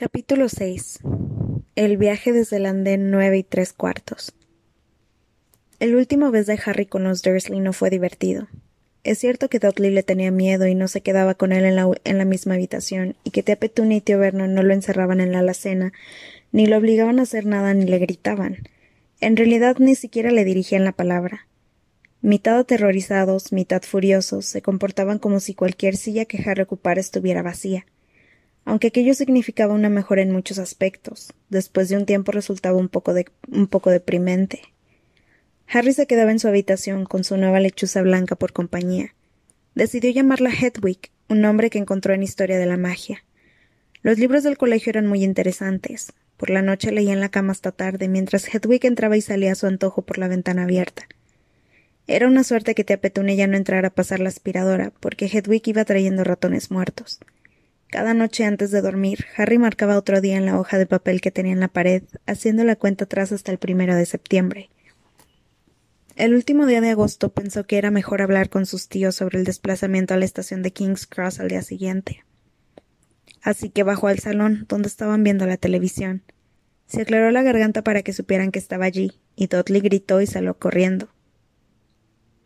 Capítulo 6 El viaje desde el andén nueve y tres cuartos. El último vez de Harry con los Dursley no fue divertido. Es cierto que Dudley le tenía miedo y no se quedaba con él en la, en la misma habitación, y que tía Petunia y tío Vernon no lo encerraban en la alacena, ni lo obligaban a hacer nada ni le gritaban. En realidad ni siquiera le dirigían la palabra. Mitad aterrorizados, mitad furiosos, se comportaban como si cualquier silla que Harry ocupara estuviera vacía aunque aquello significaba una mejora en muchos aspectos. Después de un tiempo resultaba un poco, deprimente. Harry se quedaba en su habitación con su nueva lechuza blanca por compañía. Decidió llamarla Hedwig, un nombre que encontró en Historia de la Magia. Los libros del colegio eran muy interesantes. Por la noche leía en la cama hasta tarde, mientras Hedwig entraba y salía a su antojo por la ventana abierta. Era una suerte que tía Petunia ya no entrara a pasar la aspiradora, porque Hedwig iba trayendo ratones muertos. Cada noche antes de dormir, Harry marcaba otro día en la hoja de papel que tenía en la pared, haciendo la cuenta atrás hasta el primero de septiembre. El último día de agosto pensó que era mejor hablar con sus tíos sobre el desplazamiento a la estación de King's Cross al día siguiente. Así que bajó al salón, donde estaban viendo la televisión. Se aclaró la garganta para que supieran que estaba allí, y Dudley gritó y salió corriendo.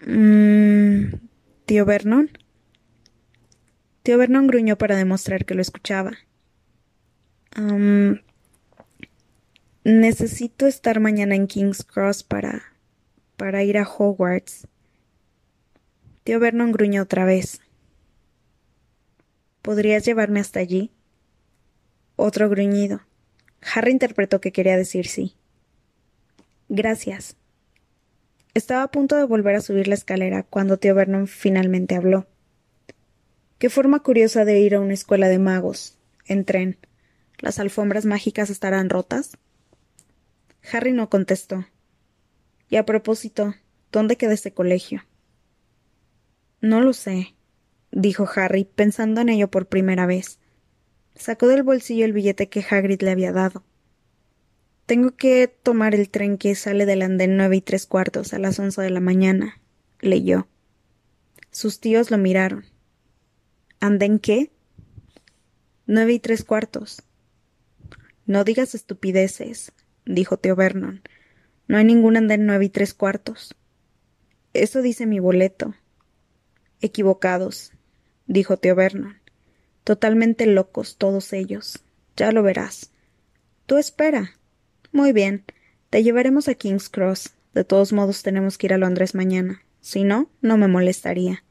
Mmm. ¿Tío Vernon? Tío Vernon gruñó para demostrar que lo escuchaba. necesito estar mañana en King's Cross para. para ir a Hogwarts. Tío Vernon gruñó otra vez. ¿Podrías llevarme hasta allí? Otro gruñido. Harry interpretó que quería decir sí. Gracias. Estaba a punto de volver a subir la escalera cuando tío Vernon finalmente habló. Qué forma curiosa de ir a una escuela de magos. En tren. ¿Las alfombras mágicas estarán rotas? Harry no contestó. Y a propósito, ¿dónde queda ese colegio? No lo sé, dijo Harry, pensando en ello por primera vez. Sacó del bolsillo el billete que Hagrid le había dado. Tengo que tomar el tren que sale del andén nueve y tres cuartos a las once de la mañana, leyó. Sus tíos lo miraron. ¿Andén qué? Nueve y tres cuartos. No digas estupideces, dijo tío Vernon. No hay ningún andén nueve y tres cuartos. Eso dice mi boleto. Equivocados, dijo tío Vernon. Totalmente locos todos ellos. Ya lo verás. Tú espera. Muy bien. Te llevaremos a King's Cross. De todos modos tenemos que ir a Londres mañana. Si no, no me molestaría.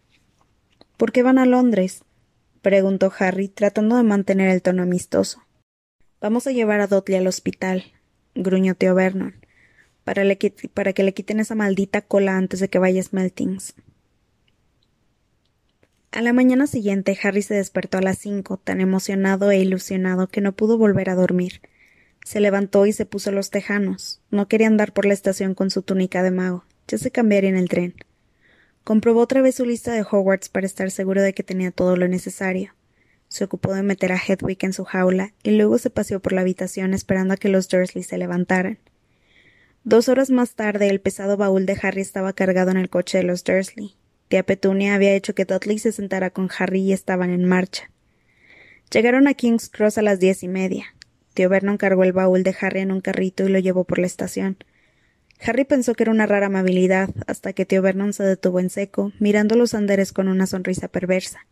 ¿Por qué van a Londres? Preguntó Harry, tratando de mantener el tono amistoso. Vamos a llevar a Dudley al hospital, gruñó tío Vernon, para, para, que le quiten esa maldita cola antes de que vaya a Smeltings. A la mañana siguiente, Harry se despertó a las cinco, tan emocionado e ilusionado que no pudo volver a dormir. Se levantó y se puso los tejanos. No quería andar por la estación con su túnica de mago. Ya se cambiaría en el tren. Comprobó otra vez su lista de Hogwarts para estar seguro de que tenía todo lo necesario. Se ocupó de meter a Hedwig en su jaula y luego se paseó por la habitación esperando a que los Dursley se levantaran. Dos horas más tarde, el pesado baúl de Harry estaba cargado en el coche de los Dursley. Tía Petunia había hecho que Dudley se sentara con Harry y estaban en marcha. Llegaron a King's Cross a las diez y media. Tío Vernon cargó el baúl de Harry en un carrito y lo llevó por la estación. Harry pensó que era una rara amabilidad, hasta que tío Vernon se detuvo en seco, mirando los anderes con una sonrisa perversa.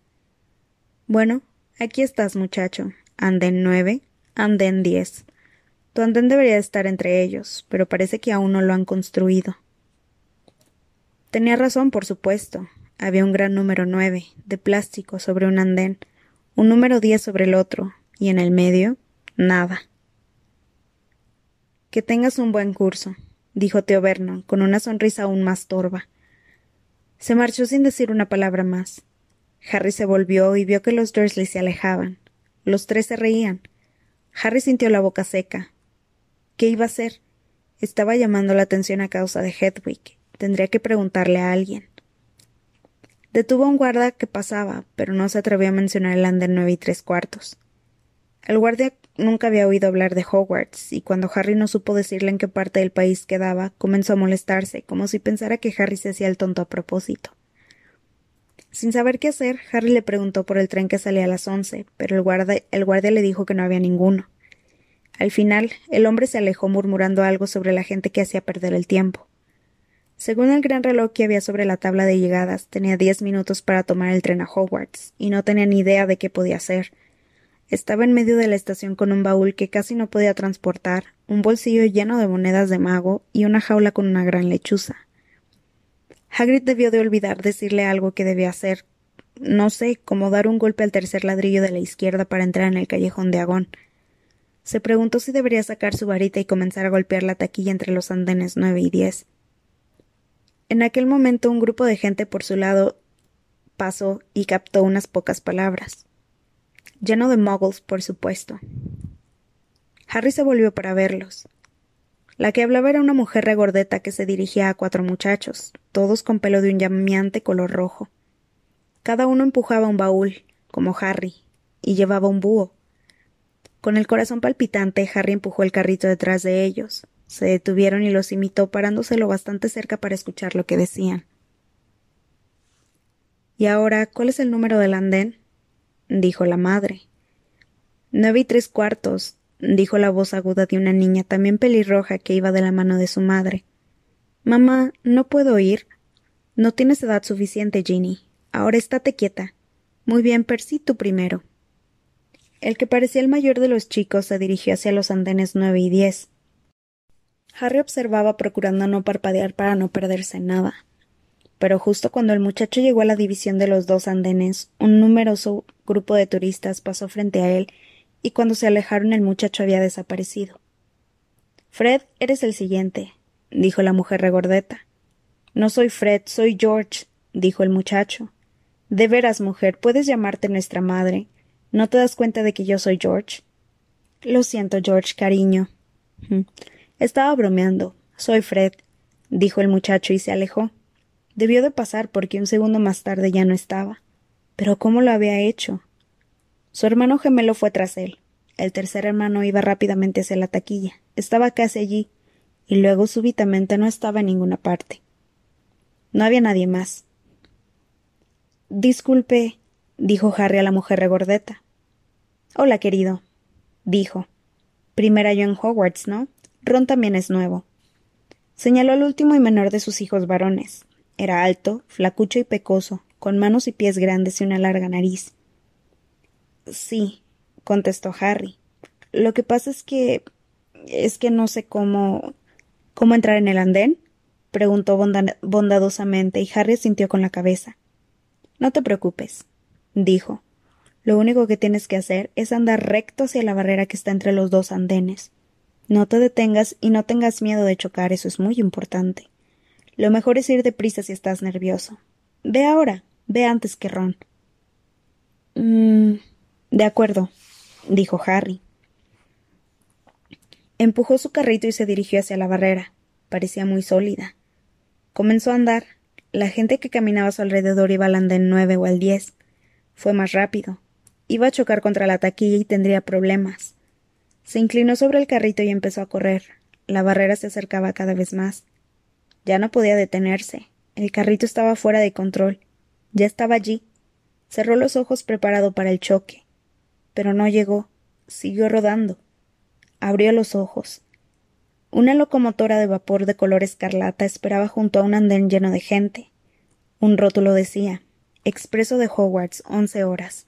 Bueno, aquí estás, muchacho. Andén nueve, andén diez. Tu andén debería estar entre ellos, pero parece que aún no lo han construido. Tenía razón, por supuesto. Había un gran número nueve, de plástico, sobre un andén, un número diez sobre el otro, y en el medio, nada. Que tengas un buen curso, dijo tío Vernon, con una sonrisa aún más torva. Se marchó sin decir una palabra más. Harry se volvió y vio que los Dursley se alejaban. Los tres se reían. Harry sintió la boca seca. ¿Qué iba a hacer? Estaba llamando la atención a causa de Hedwig. Tendría que preguntarle a alguien. Detuvo a un guarda que pasaba, pero no se atrevió a mencionar el andén nueve y tres cuartos. El guardia nunca había oído hablar de Hogwarts, y cuando Harry no supo decirle en qué parte del país quedaba, comenzó a molestarse, como si pensara que Harry se hacía el tonto a propósito. Sin saber qué hacer, Harry le preguntó por el tren que salía a las once, pero el guardia, el guardia le dijo que no había ninguno. Al final, el hombre se alejó murmurando algo sobre la gente que hacía perder el tiempo. Según el gran reloj que había sobre la tabla de llegadas, tenía diez minutos para tomar el tren a Hogwarts, y no tenía ni idea de qué podía hacer. Estaba en medio de la estación con un baúl que casi no podía transportar, un bolsillo lleno de monedas de mago y una jaula con una gran lechuza. Hagrid debió de olvidar decirle algo que debía hacer. No sé, como dar un golpe al tercer ladrillo de la izquierda para entrar en el callejón de Agón. Se preguntó si debería sacar su varita y comenzar a golpear la taquilla entre los andenes nueve y diez. En aquel momento un grupo de gente por su lado pasó y captó unas pocas palabras. Lleno de muggles, por supuesto. Harry se volvió para verlos. La que hablaba era una mujer regordeta que se dirigía a cuatro muchachos, todos con pelo de un llameante color rojo. Cada uno empujaba un baúl, como Harry, y llevaba un búho. Con el corazón palpitante, Harry empujó el carrito detrás de ellos, se detuvieron y los imitó parándose lo bastante cerca para escuchar lo que decían. ¿Y ahora cuál es el número del andén? Dijo la madre. Nueve y tres cuartos, dijo la voz aguda de una niña también pelirroja que iba de la mano de su madre. Mamá, no puedo ir. No tienes edad suficiente, Ginny. Ahora estate quieta. Muy bien, Percy, tú primero. El que parecía el mayor de los chicos se dirigió hacia los andenes nueve y diez. Harry observaba procurando no parpadear para no perderse nada. Pero justo cuando el muchacho llegó a la división de los dos andenes, un numeroso grupo de turistas pasó frente a él, y cuando se alejaron el muchacho había desaparecido. Fred, eres el siguiente, dijo la mujer regordeta. No soy Fred, soy George, dijo el muchacho. De veras, mujer, puedes llamarte nuestra madre. ¿No te das cuenta de que yo soy George? Lo siento, George, cariño. Estaba bromeando. Soy Fred, dijo el muchacho y se alejó. Debió de pasar porque un segundo más tarde ya no estaba. Pero ¿cómo lo había hecho? Su hermano gemelo fue tras él. El tercer hermano iba rápidamente hacia la taquilla. Estaba casi allí, y luego súbitamente no estaba en ninguna parte. No había nadie más. Disculpe, dijo Harry a la mujer regordeta. Hola, querido, dijo. Primera yo en Hogwarts, ¿no? Ron también es nuevo. Señaló al último y menor de sus hijos varones. Era alto, flacucho y pecoso, con manos y pies grandes y una larga nariz. Sí, contestó Harry. Lo que pasa es que. es que no sé cómo. ¿Cómo entrar en el andén? preguntó bondadosamente y Harry sintió con la cabeza. No te preocupes, dijo. Lo único que tienes que hacer es andar recto hacia la barrera que está entre los dos andenes. No te detengas y no tengas miedo de chocar, eso es muy importante. Lo mejor es ir deprisa si estás nervioso. Ve ahora, ve antes que Ron. Mm, de acuerdo, dijo Harry. Empujó su carrito y se dirigió hacia la barrera. Parecía muy sólida. Comenzó a andar. La gente que caminaba a su alrededor iba al andén nueve o al diez. Fue más rápido. Iba a chocar contra la taquilla y tendría problemas. Se inclinó sobre el carrito y empezó a correr. La barrera se acercaba cada vez más. Ya no podía detenerse. El carrito estaba fuera de control. Ya estaba allí. Cerró los ojos preparado para el choque. Pero no llegó. Siguió rodando. Abrió los ojos. Una locomotora de vapor de color escarlata esperaba junto a un andén lleno de gente. Un rótulo decía Expreso de Hogwarts, once horas.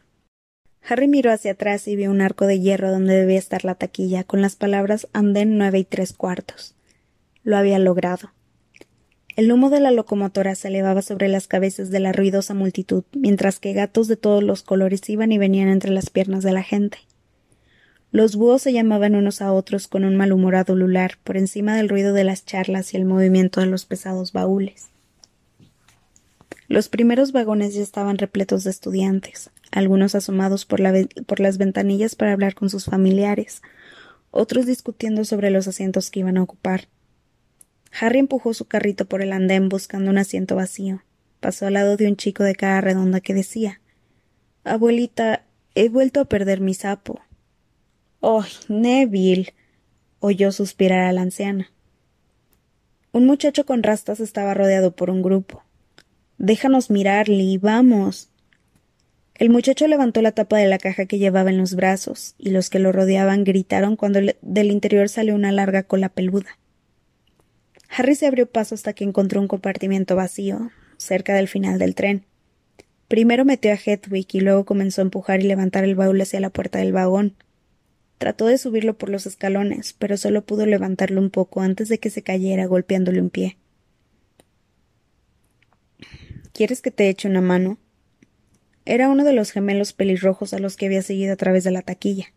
Harry miró hacia atrás y vio un arco de hierro donde debía estar la taquilla, con las palabras andén nueve y tres cuartos. Lo había logrado. El humo de la locomotora se elevaba sobre las cabezas de la ruidosa multitud, mientras que gatos de todos los colores iban y venían entre las piernas de la gente. Los búhos se llamaban unos a otros con un malhumorado lular por encima del ruido de las charlas y el movimiento de los pesados baúles. Los primeros vagones ya estaban repletos de estudiantes, algunos asomados por, por las ventanillas para hablar con sus familiares, otros discutiendo sobre los asientos que iban a ocupar. Harry empujó su carrito por el andén buscando un asiento vacío. Pasó al lado de un chico de cara redonda que decía Abuelita, he vuelto a perder mi sapo. Oh, Neville. oyó suspirar a la anciana. Un muchacho con rastas estaba rodeado por un grupo. Déjanos mirar, Lee, vamos. El muchacho levantó la tapa de la caja que llevaba en los brazos, y los que lo rodeaban gritaron cuando del interior salió una larga cola peluda. Harry se abrió paso hasta que encontró un compartimiento vacío, cerca del final del tren. Primero metió a Hedwig y luego comenzó a empujar y levantar el baúl hacia la puerta del vagón. Trató de subirlo por los escalones, pero solo pudo levantarlo un poco antes de que se cayera golpeándole un pie. ¿Quieres que te eche una mano? Era uno de los gemelos pelirrojos a los que había seguido a través de la taquilla.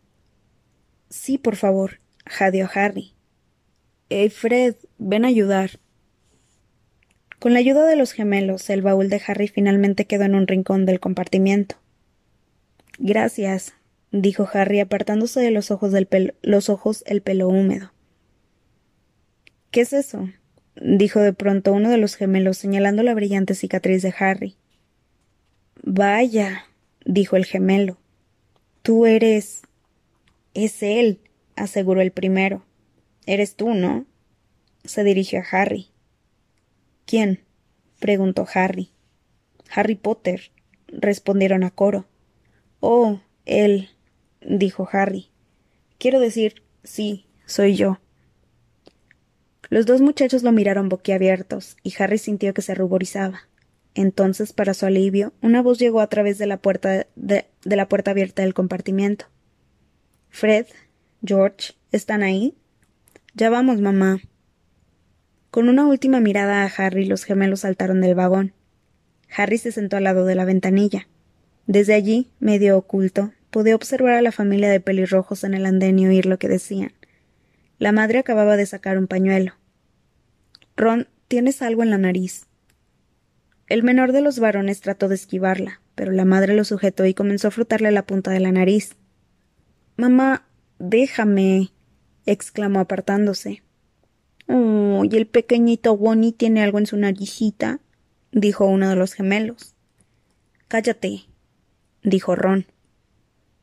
Sí, por favor, jadeó Harry. Hey, Fred, ven a ayudar. Con la ayuda de los gemelos, el baúl de Harry finalmente quedó en un rincón del compartimiento. Gracias, dijo Harry apartándose de los ojos, del los ojos el pelo húmedo. ¿Qué es eso? dijo de pronto uno de los gemelos señalando la brillante cicatriz de Harry. Vaya, dijo el gemelo. Tú eres. Es él, aseguró el primero. Eres tú, ¿no? se dirigió a Harry. ¿Quién? preguntó Harry. Harry Potter, respondieron a coro. Oh, él, dijo Harry. Quiero decir, sí, soy yo. Los dos muchachos lo miraron boquiabiertos, y Harry sintió que se ruborizaba. Entonces, para su alivio, una voz llegó a través de la puerta de, de la puerta abierta del compartimiento. Fred, George, ¿están ahí? Ya vamos, mamá, con una última mirada a Harry, los gemelos saltaron del vagón. Harry se sentó al lado de la ventanilla. Desde allí, medio oculto, podía observar a la familia de pelirrojos en el andén y oír lo que decían. La madre acababa de sacar un pañuelo. Ron, tienes algo en la nariz. El menor de los varones trató de esquivarla, pero la madre lo sujetó y comenzó a frotarle la punta de la nariz. Mamá, déjame. Exclamó apartándose. Oh, y el pequeñito Bonnie tiene algo en su naricita, dijo uno de los gemelos. Cállate, dijo Ron.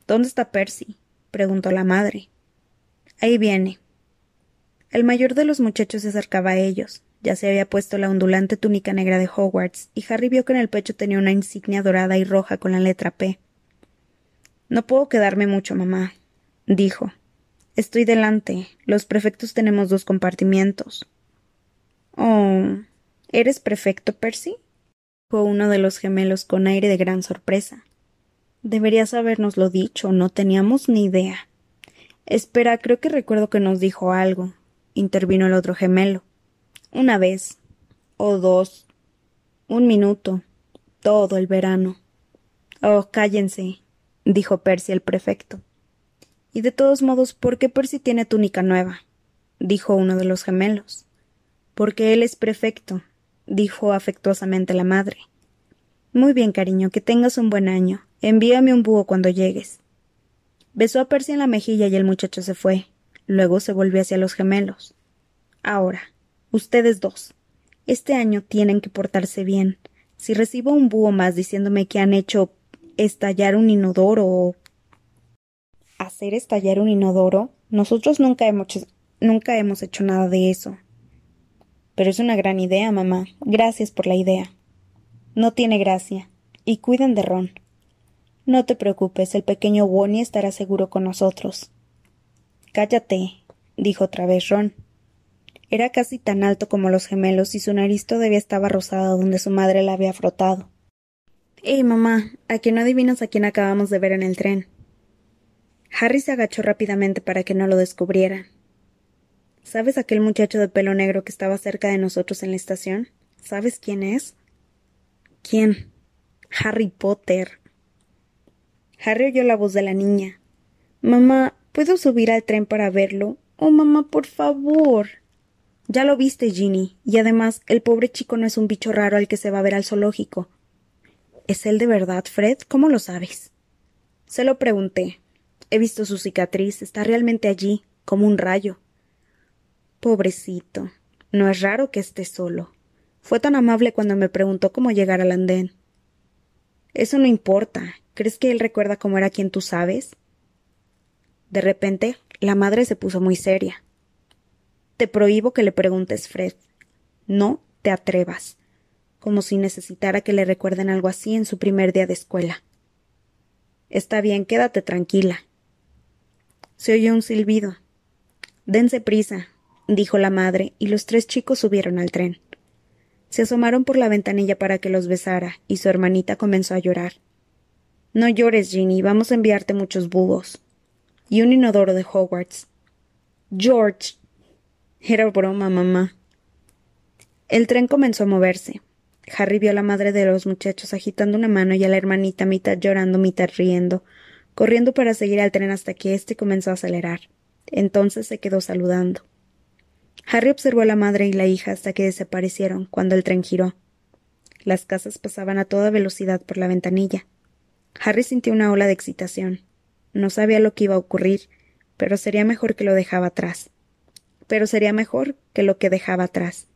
¿Dónde está Percy? preguntó la madre. Ahí viene. El mayor de los muchachos se acercaba a ellos. Ya se había puesto la ondulante túnica negra de Hogwarts, y Harry vio que en el pecho tenía una insignia dorada y roja con la letra P. No puedo quedarme mucho, mamá, dijo. Estoy delante. Los prefectos tenemos dos compartimientos. Oh. ¿Eres prefecto, Percy? dijo uno de los gemelos con aire de gran sorpresa. Deberías habérnoslo dicho, no teníamos ni idea. Espera, creo que recuerdo que nos dijo algo, intervino el otro gemelo. Una vez. O dos. Un minuto. Todo el verano. Oh, cállense, dijo Percy el prefecto. Y de todos modos, ¿por qué Percy tiene túnica nueva? dijo uno de los gemelos. Porque él es prefecto, dijo afectuosamente la madre. Muy bien, cariño, que tengas un buen año. Envíame un búho cuando llegues. Besó a Percy en la mejilla y el muchacho se fue. Luego se volvió hacia los gemelos. Ahora, ustedes dos. Este año tienen que portarse bien. Si recibo un búho más diciéndome que han hecho estallar un inodoro o hacer estallar un inodoro, nosotros nunca hemos, nunca hemos hecho nada de eso. Pero es una gran idea, mamá. Gracias por la idea. No tiene gracia. Y cuiden de Ron. No te preocupes, el pequeño Wonnie estará seguro con nosotros. Cállate, dijo otra vez Ron. Era casi tan alto como los gemelos y su nariz todavía estaba rosada donde su madre la había frotado. Eh, mamá, ¿a que no adivinas a quién acabamos de ver en el tren? Harry se agachó rápidamente para que no lo descubrieran. ¿Sabes aquel muchacho de pelo negro que estaba cerca de nosotros en la estación? ¿Sabes quién es? ¿Quién? Harry Potter. Harry oyó la voz de la niña. Mamá, ¿puedo subir al tren para verlo? Oh, mamá, por favor. Ya lo viste, Ginny, y además el pobre chico no es un bicho raro al que se va a ver al zoológico. ¿Es él de verdad, Fred? ¿Cómo lo sabes? Se lo pregunté, He visto su cicatriz, está realmente allí, como un rayo. Pobrecito. No es raro que esté solo. Fue tan amable cuando me preguntó cómo llegar al andén. Eso no importa. ¿Crees que él recuerda cómo era quien tú sabes? De repente, la madre se puso muy seria. Te prohíbo que le preguntes, Fred. No te atrevas. Como si necesitara que le recuerden algo así en su primer día de escuela. Está bien, quédate tranquila. Se oyó un silbido. Dense prisa, dijo la madre, y los tres chicos subieron al tren. Se asomaron por la ventanilla para que los besara, y su hermanita comenzó a llorar. No llores, Ginny, vamos a enviarte muchos búhos. Y un inodoro de Hogwarts. George. Era broma, mamá. El tren comenzó a moverse. Harry vio a la madre de los muchachos agitando una mano y a la hermanita mitad llorando, mitad riendo, corriendo para seguir al tren hasta que éste comenzó a acelerar. Entonces se quedó saludando. Harry observó a la madre y la hija hasta que desaparecieron cuando el tren giró. Las casas pasaban a toda velocidad por la ventanilla. Harry sintió una ola de excitación. No sabía lo que iba a ocurrir, pero sería mejor que lo dejaba atrás. Pero sería mejor que lo que dejaba atrás.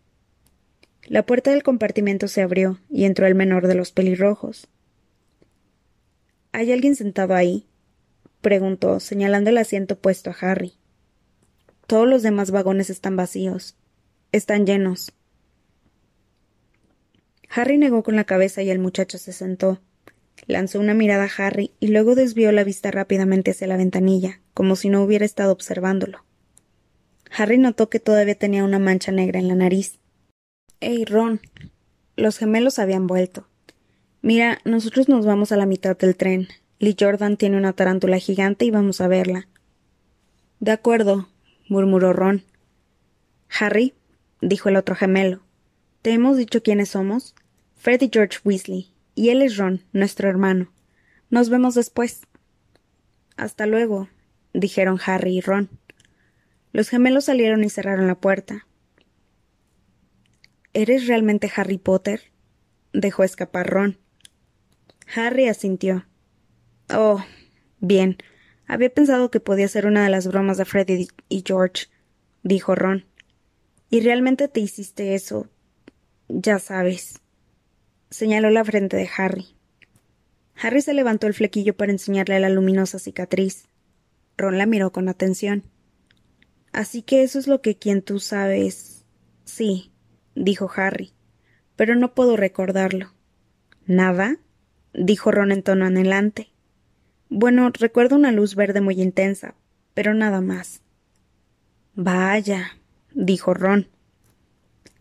La puerta del compartimento se abrió y entró el menor de los pelirrojos. ¿Hay alguien sentado ahí? preguntó, señalando el asiento puesto a Harry. Todos los demás vagones están vacíos. Están llenos. Harry negó con la cabeza y el muchacho se sentó. Lanzó una mirada a Harry y luego desvió la vista rápidamente hacia la ventanilla, como si no hubiera estado observándolo. Harry notó que todavía tenía una mancha negra en la nariz. Ey, Ron. Los gemelos habían vuelto. Mira, nosotros nos vamos a la mitad del tren. Lee Jordan tiene una tarántula gigante y vamos a verla. De acuerdo, murmuró Ron. Harry, dijo el otro gemelo, ¿te hemos dicho quiénes somos? Freddy George Weasley, y él es Ron, nuestro hermano. Nos vemos después. Hasta luego, dijeron Harry y Ron. Los gemelos salieron y cerraron la puerta. ¿Eres realmente Harry Potter? dejó escapar Ron. Harry asintió. Oh, bien. Había pensado que podía ser una de las bromas de Freddy y George, dijo Ron. ¿Y realmente te hiciste eso? Ya sabes. Señaló la frente de Harry. Harry se levantó el flequillo para enseñarle la luminosa cicatriz. Ron la miró con atención. Así que eso es lo que quien tú sabes. Sí, dijo Harry, pero no puedo recordarlo. ¿Nada? Dijo Ron en tono anhelante. Bueno, recuerdo una luz verde muy intensa, pero nada más. Vaya, dijo Ron.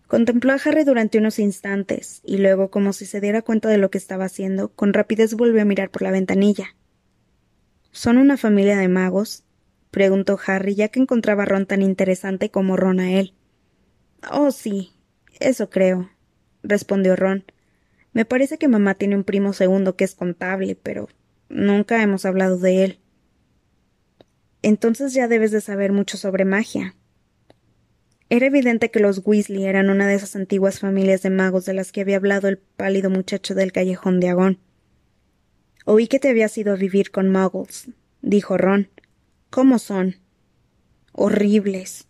Contempló a Harry durante unos instantes, y luego, como si se diera cuenta de lo que estaba haciendo, con rapidez volvió a mirar por la ventanilla. ¿Son una familia de magos? preguntó Harry, ya que encontraba a Ron tan interesante como Ron a él. Oh, sí, eso creo, respondió Ron. Me parece que mamá tiene un primo segundo que es contable, pero Nunca hemos hablado de él. Entonces ya debes de saber mucho sobre magia. Era evidente que los Weasley eran una de esas antiguas familias de magos de las que había hablado el pálido muchacho del callejón de Agón. Oí que te habías ido a vivir con muggles, dijo Ron. ¿Cómo son? Horribles.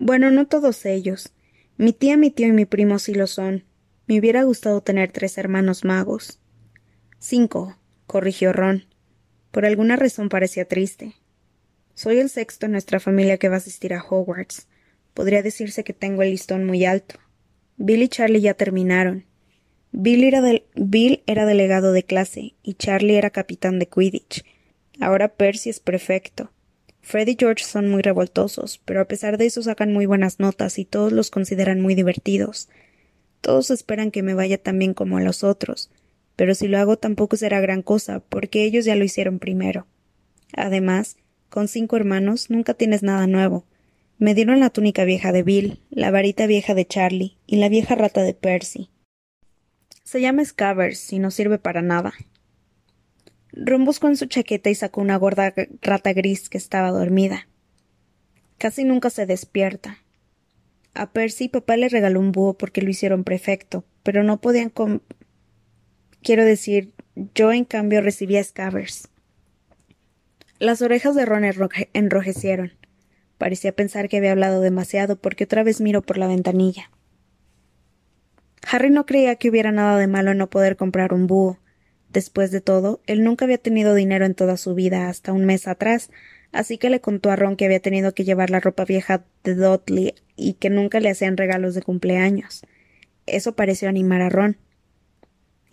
Bueno, no todos ellos. Mi tía, mi tío y mi primo sí lo son. Me hubiera gustado tener tres hermanos magos. Cinco, corrigió Ron. Por alguna razón parecía triste. Soy el sexto en nuestra familia que va a asistir a Hogwarts. Podría decirse que tengo el listón muy alto. Bill y Charlie ya terminaron. Bill era, Bill era delegado de clase y Charlie era capitán de Quidditch. Ahora Percy es prefecto. Fred y George son muy revoltosos, pero a pesar de eso sacan muy buenas notas y todos los consideran muy divertidos. Todos esperan que me vaya tan bien como a los otros, pero si lo hago tampoco será gran cosa, porque ellos ya lo hicieron primero. Además, con cinco hermanos nunca tienes nada nuevo. Me dieron la túnica vieja de Bill, la varita vieja de Charlie y la vieja rata de Percy. Se llama Scabbers y no sirve para nada. Ron buscó en su chaqueta y sacó una gorda rata gris que estaba dormida. Casi nunca se despierta. A Percy papá le regaló un búho porque lo hicieron prefecto, pero no podían Quiero decir, yo en cambio recibía Scabbers. Las orejas de Ron enrojecieron. Parecía pensar que había hablado demasiado porque otra vez miró por la ventanilla. Harry no creía que hubiera nada de malo en no poder comprar un búho. Después de todo, él nunca había tenido dinero en toda su vida hasta un mes atrás, así que le contó a Ron que había tenido que llevar la ropa vieja de Dudley y que nunca le hacían regalos de cumpleaños. Eso pareció animar a Ron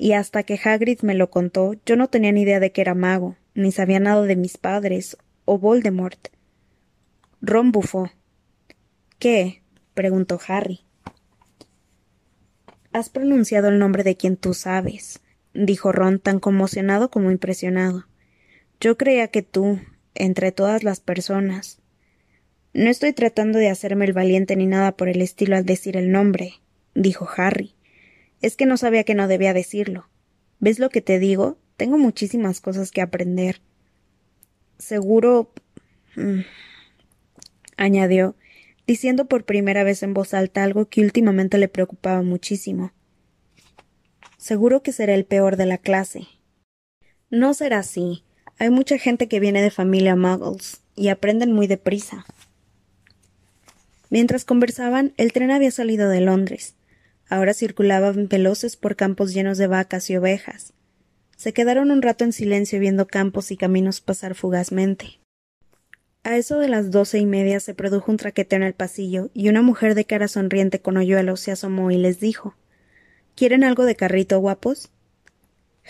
y hasta que Hagrid me lo contó, yo no tenía ni idea de que era mago, ni sabía nada de mis padres o Voldemort. Ron bufó. ¿Qué? preguntó Harry. Has pronunciado el nombre de quien tú sabes, dijo Ron tan conmocionado como impresionado. Yo creía que tú, entre todas las personas. No estoy tratando de hacerme el valiente ni nada por el estilo al decir el nombre, dijo Harry. Es que no sabía que no debía decirlo. ¿Ves lo que te digo? Tengo muchísimas cosas que aprender. Seguro. Mm, añadió, diciendo por primera vez en voz alta algo que últimamente le preocupaba muchísimo. Seguro que será el peor de la clase. No será así. Hay mucha gente que viene de familia muggles y aprenden muy deprisa. Mientras conversaban, el tren había salido de Londres. Ahora circulaban veloces por campos llenos de vacas y ovejas. Se quedaron un rato en silencio viendo campos y caminos pasar fugazmente. A eso de las doce y media se produjo un traqueteo en el pasillo y una mujer de cara sonriente con hoyuelos se asomó y les dijo ¿Quieren algo de carrito, guapos?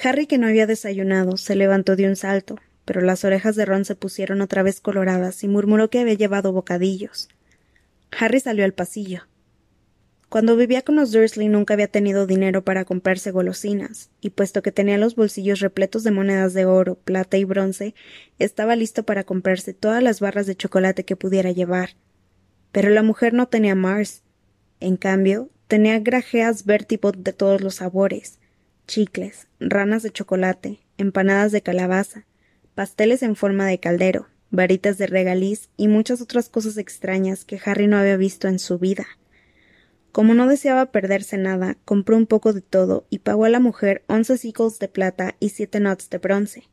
Harry, que no había desayunado, se levantó de un salto, pero las orejas de Ron se pusieron otra vez coloradas y murmuró que había llevado bocadillos. Harry salió al pasillo. Cuando vivía con los Dursley nunca había tenido dinero para comprarse golosinas, y puesto que tenía los bolsillos repletos de monedas de oro, plata y bronce, estaba listo para comprarse todas las barras de chocolate que pudiera llevar. Pero la mujer no tenía Mars. En cambio, tenía grajeas Bertibot de todos los sabores, chicles, ranas de chocolate, empanadas de calabaza, pasteles en forma de caldero, varitas de regaliz y muchas otras cosas extrañas que Harry no había visto en su vida. Como no deseaba perderse nada, compró un poco de todo y pagó a la mujer once sickles de plata y siete knots de bronce.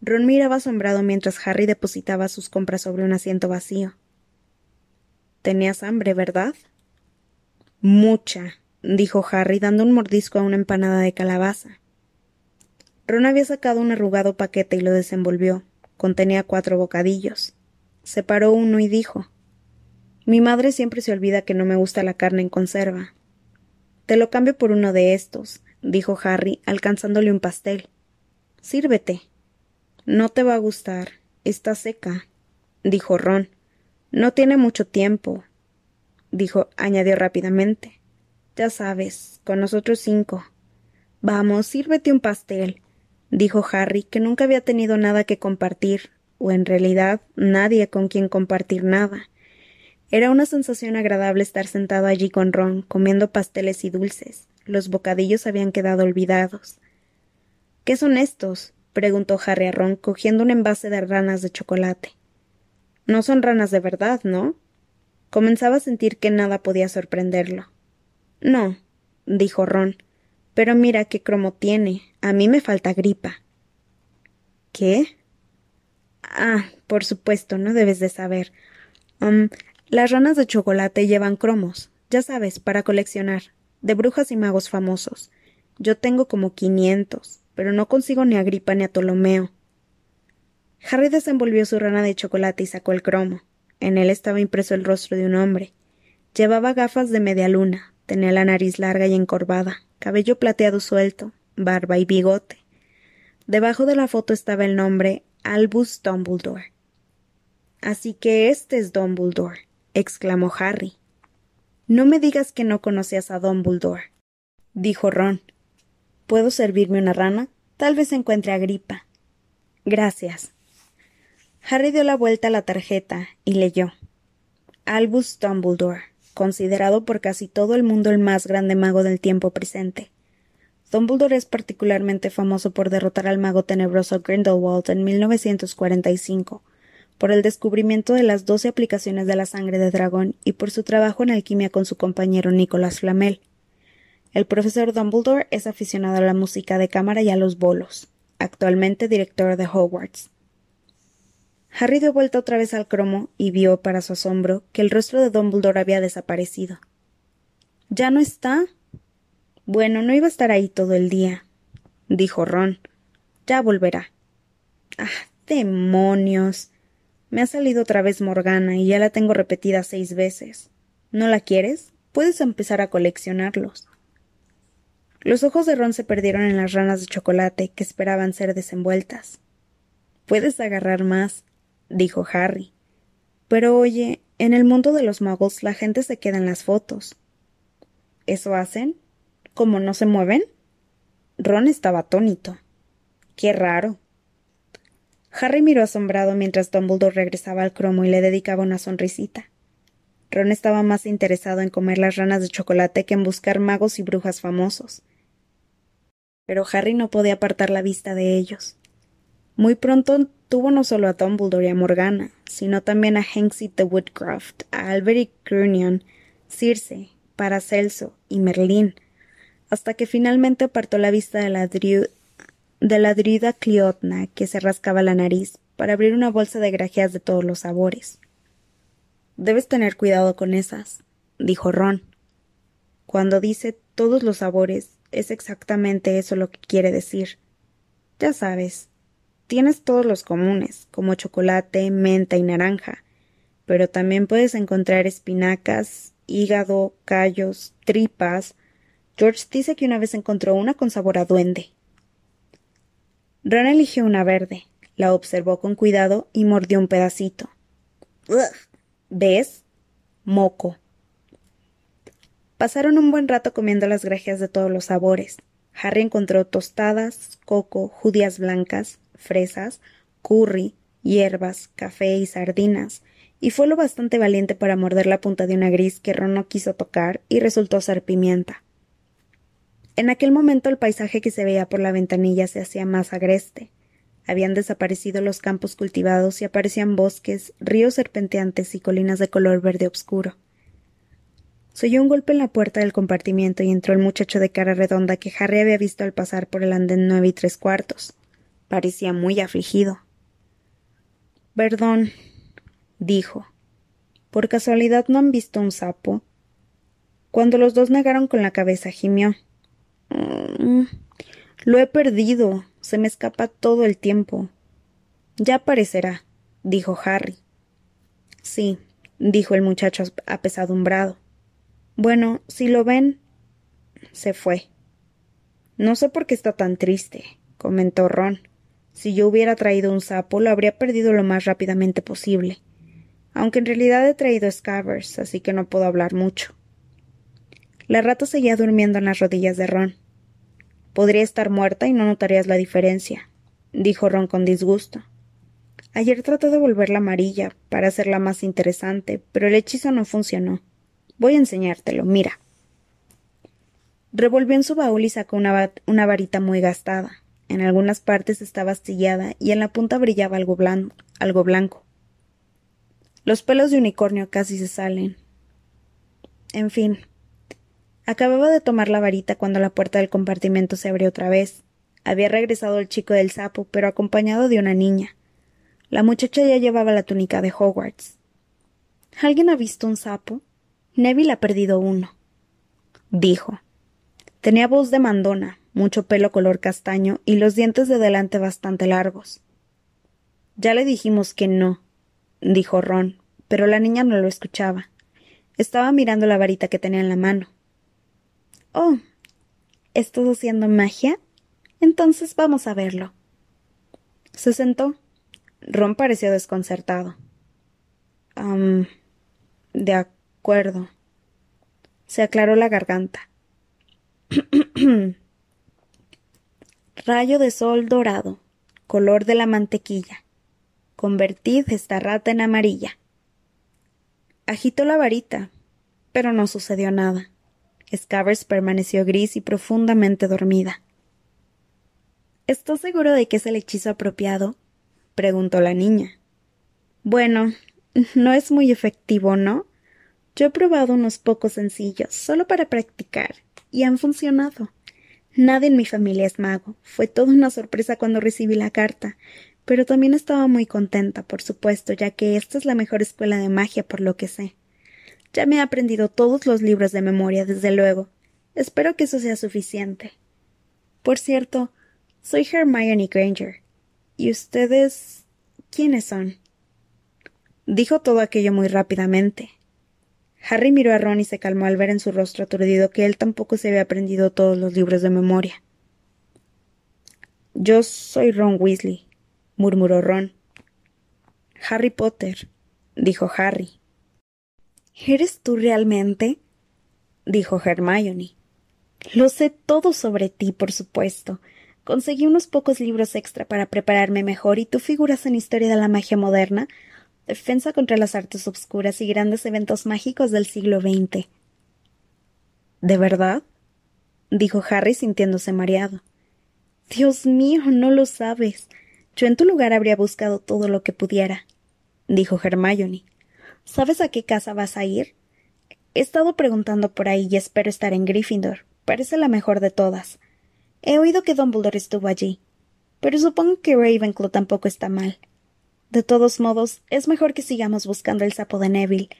Ron miraba asombrado mientras Harry depositaba sus compras sobre un asiento vacío. Tenías hambre, ¿verdad? Mucha, dijo Harry, dando un mordisco a una empanada de calabaza. Ron había sacado un arrugado paquete y lo desenvolvió. Contenía cuatro bocadillos. Separó uno y dijo mi madre siempre se olvida que no me gusta la carne en conserva. Te lo cambio por uno de estos, dijo Harry, alcanzándole un pastel. Sírvete. No te va a gustar. Está seca, dijo Ron. No tiene mucho tiempo, dijo, añadió rápidamente. Ya sabes, con nosotros cinco. Vamos, sírvete un pastel, dijo Harry, que nunca había tenido nada que compartir, o en realidad nadie con quien compartir nada. Era una sensación agradable estar sentado allí con Ron, comiendo pasteles y dulces. Los bocadillos habían quedado olvidados. ¿Qué son estos? preguntó Harry a Ron, cogiendo un envase de ranas de chocolate. No son ranas de verdad, ¿no? Comenzaba a sentir que nada podía sorprenderlo. No, dijo Ron. Pero mira qué cromo tiene. A mí me falta gripa. ¿Qué? Ah, por supuesto, no debes de saber. Um, las ranas de chocolate llevan cromos, ya sabes, para coleccionar, de brujas y magos famosos. Yo tengo como quinientos, pero no consigo ni a Gripa ni a Ptolomeo. Harry desenvolvió su rana de chocolate y sacó el cromo. En él estaba impreso el rostro de un hombre. Llevaba gafas de media luna, tenía la nariz larga y encorvada, cabello plateado suelto, barba y bigote. Debajo de la foto estaba el nombre Albus Dumbledore. Así que este es Dumbledore exclamó Harry. No me digas que no conocías a Dumbledore, dijo Ron. ¿Puedo servirme una rana? Tal vez encuentre a gripa. Gracias. Harry dio la vuelta a la tarjeta y leyó. Albus Dumbledore, considerado por casi todo el mundo el más grande mago del tiempo presente. Dumbledore es particularmente famoso por derrotar al mago tenebroso Grindelwald en 1945 por el descubrimiento de las doce aplicaciones de la sangre de dragón y por su trabajo en alquimia con su compañero Nicolas Flamel. El profesor Dumbledore es aficionado a la música de cámara y a los bolos, actualmente director de Hogwarts. Harry dio vuelta otra vez al cromo y vio, para su asombro, que el rostro de Dumbledore había desaparecido. ¿Ya no está? Bueno, no iba a estar ahí todo el día, dijo Ron. Ya volverá. Ah, demonios. Me ha salido otra vez Morgana y ya la tengo repetida seis veces. ¿No la quieres? Puedes empezar a coleccionarlos. Los ojos de Ron se perdieron en las ranas de chocolate que esperaban ser desenvueltas. Puedes agarrar más, dijo Harry. Pero oye, en el mundo de los magos la gente se queda en las fotos. ¿Eso hacen? ¿Cómo no se mueven? Ron estaba atónito. Qué raro. Harry miró asombrado mientras Dumbledore regresaba al cromo y le dedicaba una sonrisita. Ron estaba más interesado en comer las ranas de chocolate que en buscar magos y brujas famosos. Pero Harry no podía apartar la vista de ellos. Muy pronto tuvo no solo a Dumbledore y a Morgana, sino también a Hanksy de Woodcroft, a Alberic Grunion, Circe, Paracelso y Merlín, hasta que finalmente apartó la vista de la, de la druida Cliotna, que se rascaba la nariz, para abrir una bolsa de grajeas de todos los sabores. Debes tener cuidado con esas, dijo Ron. Cuando dice todos los sabores, es exactamente eso lo que quiere decir. Ya sabes, tienes todos los comunes, como chocolate, menta y naranja, pero también puedes encontrar espinacas, hígado, callos, tripas. George dice que una vez encontró una con sabor a duende. Ron eligió una verde, la observó con cuidado y mordió un pedacito. ¿Ves? Moco. Pasaron un buen rato comiendo las grajeas de todos los sabores. Harry encontró tostadas, coco, judías blancas, fresas, curry, hierbas, café y sardinas, y fue lo bastante valiente para morder la punta de una gris que Ron no quiso tocar y resultó ser pimienta. En aquel momento el paisaje que se veía por la ventanilla se hacía más agreste. Habían desaparecido los campos cultivados y aparecían bosques, ríos serpenteantes y colinas de color verde oscuro. Se oyó un golpe en la puerta del compartimiento y entró el muchacho de cara redonda que Harry había visto al pasar por el andén nueve y tres cuartos. Parecía muy afligido. Perdón, dijo. ¿Por casualidad no han visto un sapo? Cuando los dos negaron con la cabeza, gimió. Mm, lo he perdido. Se me escapa todo el tiempo. Ya aparecerá, dijo Harry. Sí, dijo el muchacho apesadumbrado. Bueno, si lo ven. se fue. No sé por qué está tan triste, comentó Ron. Si yo hubiera traído un sapo, lo habría perdido lo más rápidamente posible. Aunque en realidad he traído Scabbers, así que no puedo hablar mucho. La rata seguía durmiendo en las rodillas de Ron. Podría estar muerta y no notarías la diferencia, dijo Ron con disgusto. Ayer traté de volverla amarilla para hacerla más interesante, pero el hechizo no funcionó. Voy a enseñártelo, mira. Revolvió en su baúl y sacó una, una varita muy gastada. En algunas partes estaba astillada y en la punta brillaba algo, algo blanco. Los pelos de unicornio casi se salen. En fin, Acababa de tomar la varita cuando la puerta del compartimento se abrió otra vez. Había regresado el chico del sapo, pero acompañado de una niña. La muchacha ya llevaba la túnica de Hogwarts. ¿Alguien ha visto un sapo? Neville ha perdido uno. Dijo. Tenía voz de mandona, mucho pelo color castaño y los dientes de delante bastante largos. Ya le dijimos que no, dijo Ron, pero la niña no lo escuchaba. Estaba mirando la varita que tenía en la mano. Oh, ¿estás haciendo magia? Entonces vamos a verlo. Se sentó. Ron pareció desconcertado. de acuerdo. Se aclaró la garganta. Rayo de sol dorado, color de la mantequilla. Convertid esta rata en amarilla. Agitó la varita, pero no sucedió nada. Scabbers permaneció gris y profundamente dormida. ¿Estás seguro de que es el hechizo apropiado? preguntó la niña. Bueno, no es muy efectivo, ¿no? Yo he probado unos pocos sencillos, solo para practicar, y han funcionado. Nadie en mi familia es mago. Fue toda una sorpresa cuando recibí la carta, pero también estaba muy contenta, por supuesto, ya que esta es la mejor escuela de magia por lo que sé. Ya me he aprendido todos los libros de memoria, desde luego. Espero que eso sea suficiente. Por cierto, soy Hermione Granger. ¿Y ustedes. quiénes son? Dijo todo aquello muy rápidamente. Harry miró a Ron y se calmó al ver en su rostro aturdido que él tampoco se había aprendido todos los libros de memoria. Yo soy Ron Weasley, murmuró Ron. Harry Potter, dijo Harry. ¿Eres tú realmente? dijo Hermione. Lo sé todo sobre ti, por supuesto. Conseguí unos pocos libros extra para prepararme mejor y tú figuras en Historia de la Magia Moderna, Defensa contra las Artes Obscuras y grandes eventos mágicos del siglo XX. ¿De verdad? dijo Harry sintiéndose mareado. Dios mío, no lo sabes. Yo en tu lugar habría buscado todo lo que pudiera, dijo Hermione. ¿Sabes a qué casa vas a ir? He estado preguntando por ahí y espero estar en Gryffindor. Parece la mejor de todas. He oído que Dumbledore estuvo allí, pero supongo que Ravenclaw tampoco está mal. De todos modos, es mejor que sigamos buscando el sapo de Neville,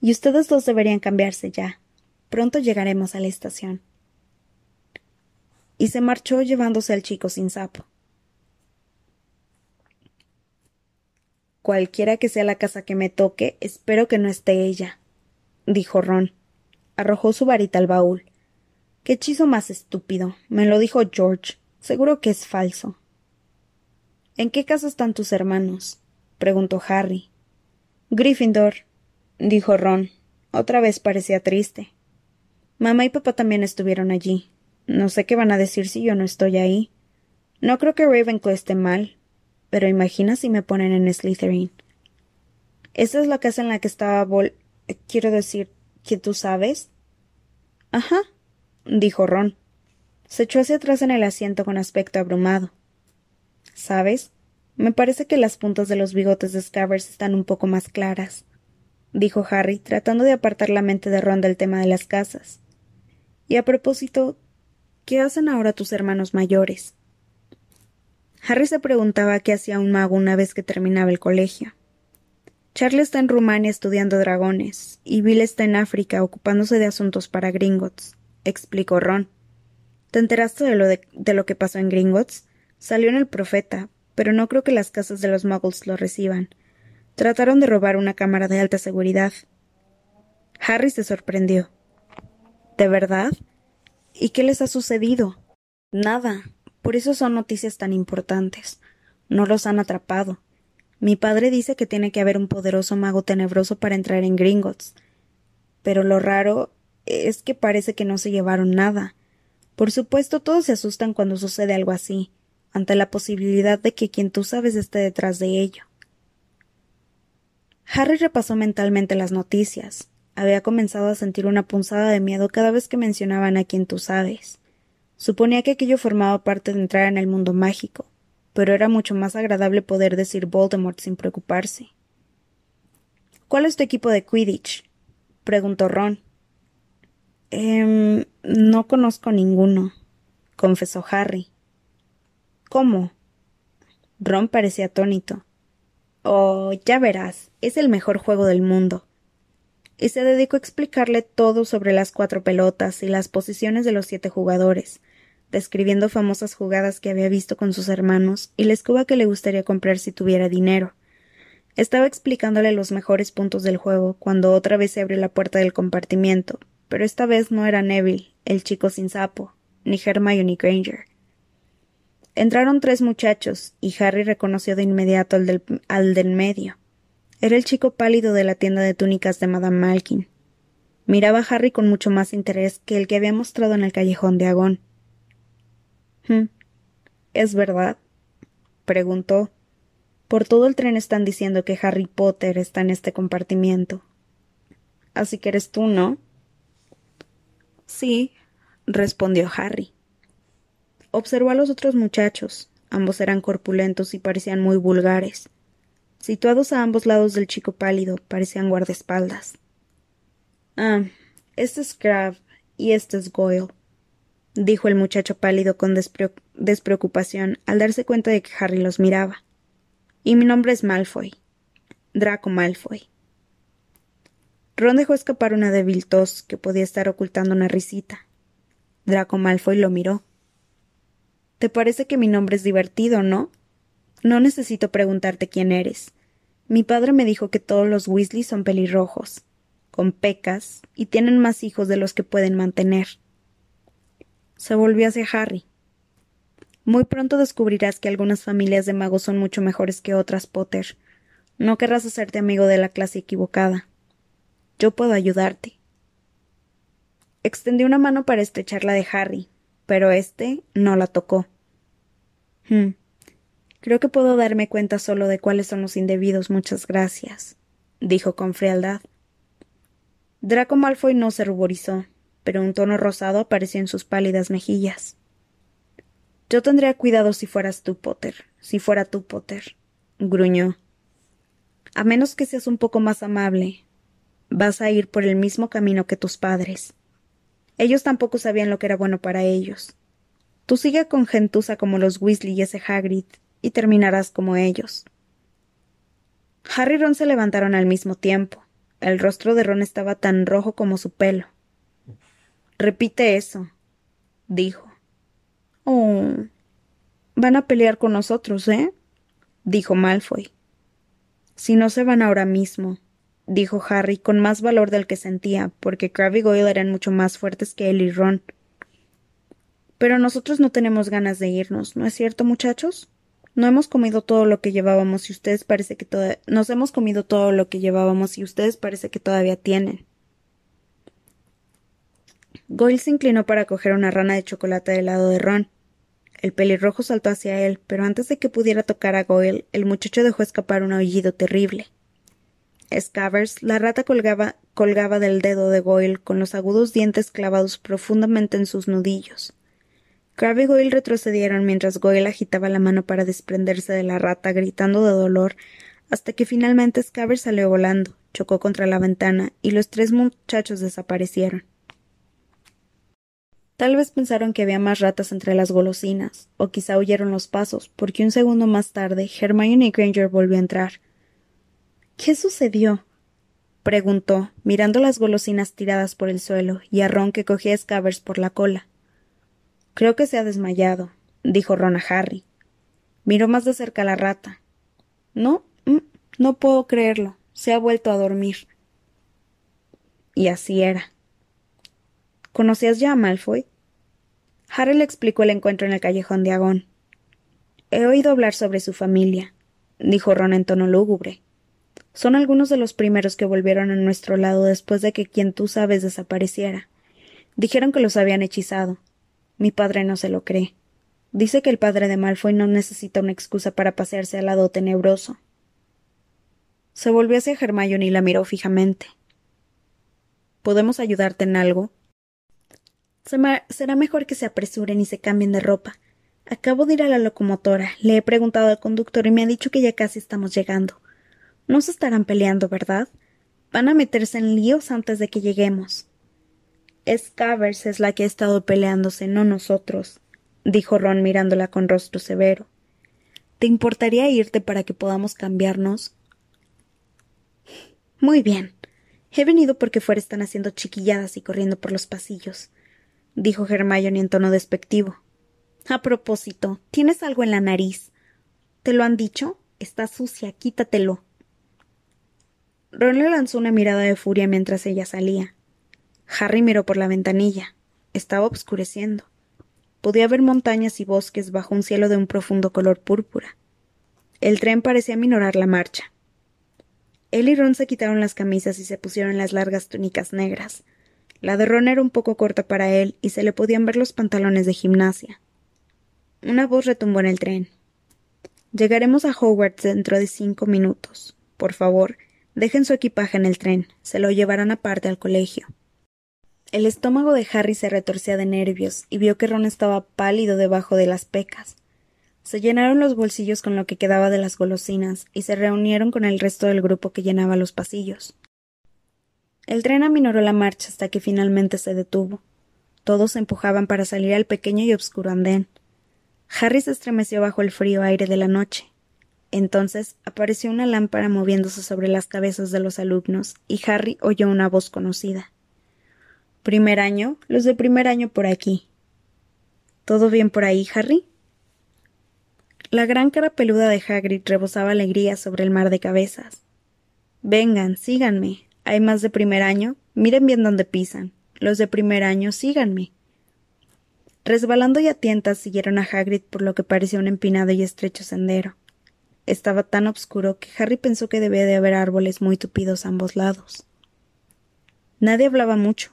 y ustedes dos deberían cambiarse ya. Pronto llegaremos a la estación. Y se marchó llevándose al chico sin sapo. Cualquiera que sea la casa que me toque, espero que no esté ella, dijo Ron. Arrojó su varita al baúl. Qué hechizo más estúpido. Me lo dijo George. Seguro que es falso. ¿En qué casa están tus hermanos? Preguntó Harry. Gryffindor, dijo Ron. Otra vez parecía triste. Mamá y papá también estuvieron allí. No sé qué van a decir si yo no estoy ahí. No creo que Ravenclaw esté mal, pero imagina si me ponen en Slytherin. Esa es la casa en la que estaba Vol. Quiero decir, ¿que tú sabes? Ajá, dijo Ron. Se echó hacia atrás en el asiento con aspecto abrumado. ¿Sabes? Me parece que las puntas de los bigotes de Scabbers están un poco más claras, dijo Harry, tratando de apartar la mente de Ron del tema de las casas. Y a propósito, ¿qué hacen ahora tus hermanos mayores? Harry se preguntaba qué hacía un mago una vez que terminaba el colegio. Charlie está en Rumania estudiando dragones, y Bill está en África ocupándose de asuntos para Gringotts, explicó Ron. ¿Te enteraste de lo, de, lo que pasó en Gringotts? Salió en el Profeta, pero no creo que las casas de los muggles lo reciban. Trataron de robar una cámara de alta seguridad. Harry se sorprendió. ¿De verdad? ¿Y qué les ha sucedido? Nada. Por eso son noticias tan importantes. No los han atrapado. Mi padre dice que tiene que haber un poderoso mago tenebroso para entrar en Gringotts. Pero lo raro es que parece que no se llevaron nada. Por supuesto, todos se asustan cuando sucede algo así, ante la posibilidad de que quien tú sabes esté detrás de ello. Harry repasó mentalmente las noticias. Había comenzado a sentir una punzada de miedo cada vez que mencionaban a quien tú sabes. Suponía que aquello formaba parte de entrar en el mundo mágico, pero era mucho más agradable poder decir Voldemort sin preocuparse. ¿Cuál es tu equipo de Quidditch? preguntó Ron. Eh, no conozco ninguno, confesó Harry. ¿Cómo? Ron parecía atónito. Oh, ya verás, es el mejor juego del mundo. Y se dedicó a explicarle todo sobre las cuatro pelotas y las posiciones de los siete jugadores, describiendo famosas jugadas que había visto con sus hermanos y la escoba que le gustaría comprar si tuviera dinero. Estaba explicándole los mejores puntos del juego cuando otra vez se abrió la puerta del compartimiento, pero esta vez no era Neville, el chico sin sapo, ni Hermione Granger. Entraron tres muchachos, y Harry reconoció de inmediato al del, al del medio. Era el chico pálido de la tienda de túnicas de Madame Malkin. Miraba a Harry con mucho más interés que el que había mostrado en el callejón de Agón. «Hm, ¿Es verdad? preguntó. Por todo el tren están diciendo que Harry Potter está en este compartimiento. Así que eres tú, ¿no? Sí, respondió Harry. Observó a los otros muchachos. Ambos eran corpulentos y parecían muy vulgares. Situados a ambos lados del chico pálido, parecían guardaespaldas. Ah, este es Crab y este es Goyle, dijo el muchacho pálido con despreocupación al darse cuenta de que Harry los miraba. Y mi nombre es Malfoy. Draco Malfoy. Ron dejó escapar una débil tos que podía estar ocultando una risita. Draco Malfoy lo miró. ¿Te parece que mi nombre es divertido, no? No necesito preguntarte quién eres. Mi padre me dijo que todos los Weasley son pelirrojos, con pecas, y tienen más hijos de los que pueden mantener. Se volvió hacia Harry. Muy pronto descubrirás que algunas familias de magos son mucho mejores que otras, Potter. No querrás hacerte amigo de la clase equivocada. Yo puedo ayudarte. Extendió una mano para estrechar la de Harry, pero éste no la tocó. Hmm. Creo que puedo darme cuenta solo de cuáles son los indebidos, muchas gracias, dijo con frialdad. Draco Malfoy no se ruborizó, pero un tono rosado apareció en sus pálidas mejillas. Yo tendría cuidado si fueras tú, Potter, si fuera tú, Potter, gruñó. A menos que seas un poco más amable, vas a ir por el mismo camino que tus padres. Ellos tampoco sabían lo que era bueno para ellos. Tú sigue con gentuza como los Weasley y ese Hagrid, y terminarás como ellos. Harry y Ron se levantaron al mismo tiempo. El rostro de Ron estaba tan rojo como su pelo. Repite eso, dijo. Oh. Van a pelear con nosotros, ¿eh? dijo Malfoy. Si no se van ahora mismo, dijo Harry con más valor del que sentía, porque Crabbe y Goyle eran mucho más fuertes que él y Ron. Pero nosotros no tenemos ganas de irnos, ¿no es cierto, muchachos? No hemos comido todo lo que llevábamos y ustedes parece que todavía nos hemos comido todo lo que llevábamos y ustedes parece que todavía tienen. Goyle se inclinó para coger una rana de chocolate del lado de Ron. El pelirrojo saltó hacia él, pero antes de que pudiera tocar a Goyle, el muchacho dejó escapar un aullido terrible. Scavers, la rata colgaba, colgaba del dedo de Goyle con los agudos dientes clavados profundamente en sus nudillos. Crabbe y Goyle retrocedieron mientras Goyle agitaba la mano para desprenderse de la rata, gritando de dolor, hasta que finalmente Scavers salió volando, chocó contra la ventana y los tres muchachos desaparecieron. Tal vez pensaron que había más ratas entre las golosinas, o quizá oyeron los pasos, porque un segundo más tarde Hermione Granger volvió a entrar. ¿Qué sucedió? preguntó, mirando las golosinas tiradas por el suelo y a Ron que cogía a Scavers por la cola. Creo que se ha desmayado, dijo Ron a Harry. Miró más de cerca a la rata. No, mm, no puedo creerlo. Se ha vuelto a dormir. Y así era. ¿Conocías ya a Malfoy? Harry le explicó el encuentro en el callejón de Agón. He oído hablar sobre su familia, dijo Ron en tono lúgubre. Son algunos de los primeros que volvieron a nuestro lado después de que quien tú sabes desapareciera. Dijeron que los habían hechizado. Mi padre no se lo cree. Dice que el padre de Malfoy no necesita una excusa para pasearse al lado tenebroso. Se volvió hacia Hermione y la miró fijamente. ¿Podemos ayudarte en algo? Será mejor que se apresuren y se cambien de ropa. Acabo de ir a la locomotora, le he preguntado al conductor y me ha dicho que ya casi estamos llegando. No se estarán peleando, ¿verdad? Van a meterse en líos antes de que lleguemos. Scavers es la que ha estado peleándose, no nosotros, dijo Ron mirándola con rostro severo. ¿Te importaría irte para que podamos cambiarnos? Muy bien. He venido porque fuera están haciendo chiquilladas y corriendo por los pasillos dijo Hermione en tono despectivo. A propósito, tienes algo en la nariz. ¿Te lo han dicho? Está sucia, quítatelo. Ron le lanzó una mirada de furia mientras ella salía. Harry miró por la ventanilla. Estaba obscureciendo. Podía ver montañas y bosques bajo un cielo de un profundo color púrpura. El tren parecía minorar la marcha. Él y Ron se quitaron las camisas y se pusieron las largas túnicas negras. La de Ron era un poco corta para él y se le podían ver los pantalones de gimnasia. Una voz retumbó en el tren. Llegaremos a Hogwarts dentro de cinco minutos. Por favor, dejen su equipaje en el tren. Se lo llevarán aparte al colegio. El estómago de Harry se retorcía de nervios y vio que Ron estaba pálido debajo de las pecas. Se llenaron los bolsillos con lo que quedaba de las golosinas y se reunieron con el resto del grupo que llenaba los pasillos. El tren aminoró la marcha hasta que finalmente se detuvo. Todos se empujaban para salir al pequeño y oscuro andén. Harry se estremeció bajo el frío aire de la noche. Entonces apareció una lámpara moviéndose sobre las cabezas de los alumnos, y Harry oyó una voz conocida. Primer año, los de primer año por aquí. ¿Todo bien por ahí, Harry? La gran cara peluda de Hagrid rebosaba alegría sobre el mar de cabezas. Vengan, síganme, hay más de primer año. Miren bien dónde pisan. Los de primer año, síganme. Resbalando y a tientas siguieron a Hagrid por lo que parecía un empinado y estrecho sendero. Estaba tan oscuro que Harry pensó que debía de haber árboles muy tupidos a ambos lados. Nadie hablaba mucho.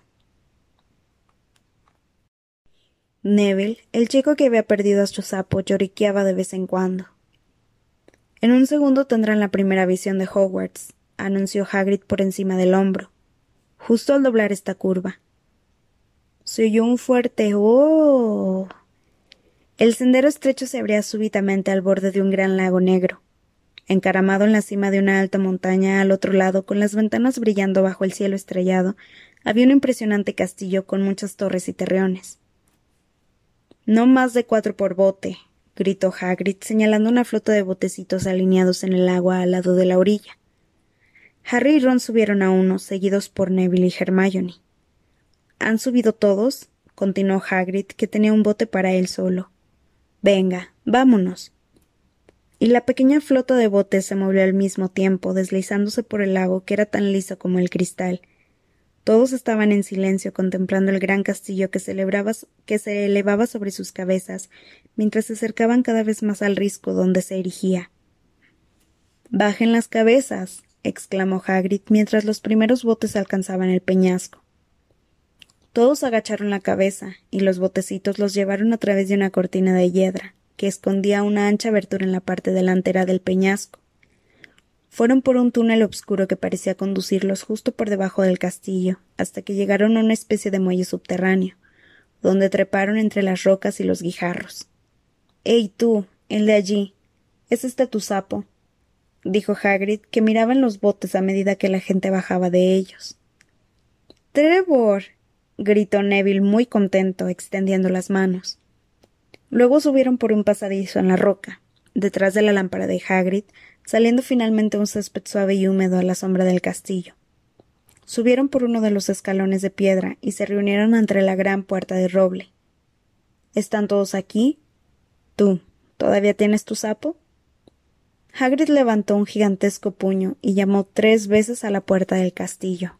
Neville, el chico que había perdido a su sapo, lloriqueaba de vez en cuando. En un segundo tendrán la primera visión de Hogwarts, anunció Hagrid por encima del hombro, justo al doblar esta curva. Se oyó un fuerte ¡Oh! El sendero estrecho se abría súbitamente al borde de un gran lago negro. Encaramado en la cima de una alta montaña al otro lado, con las ventanas brillando bajo el cielo estrellado, había un impresionante castillo con muchas torres y terreones. No más de cuatro por bote, gritó Hagrid, señalando una flota de botecitos alineados en el agua al lado de la orilla. Harry y Ron subieron a uno, seguidos por Neville y Hermione. ¿Han subido todos? continuó Hagrid, que tenía un bote para él solo. Venga, vámonos. Y la pequeña flota de botes se movió al mismo tiempo, deslizándose por el lago que era tan liso como el cristal. Todos estaban en silencio contemplando el gran castillo que, que se elevaba sobre sus cabezas, mientras se acercaban cada vez más al risco donde se erigía. Bajen las cabezas, exclamó Hagrid mientras los primeros botes alcanzaban el peñasco. Todos agacharon la cabeza, y los botecitos los llevaron a través de una cortina de hiedra, que escondía una ancha abertura en la parte delantera del peñasco. Fueron por un túnel oscuro que parecía conducirlos justo por debajo del castillo, hasta que llegaron a una especie de muelle subterráneo, donde treparon entre las rocas y los guijarros. ¡Ey tú! el de allí. ¿Es este tu sapo? dijo Hagrid, que miraba en los botes a medida que la gente bajaba de ellos. Trevor. Gritó Neville muy contento, extendiendo las manos. Luego subieron por un pasadizo en la roca. Detrás de la lámpara de Hagrid, saliendo finalmente un césped suave y húmedo a la sombra del castillo. Subieron por uno de los escalones de piedra y se reunieron ante la gran puerta de roble. ¿Están todos aquí? ¿Tú todavía tienes tu sapo? Hagrid levantó un gigantesco puño y llamó tres veces a la puerta del castillo.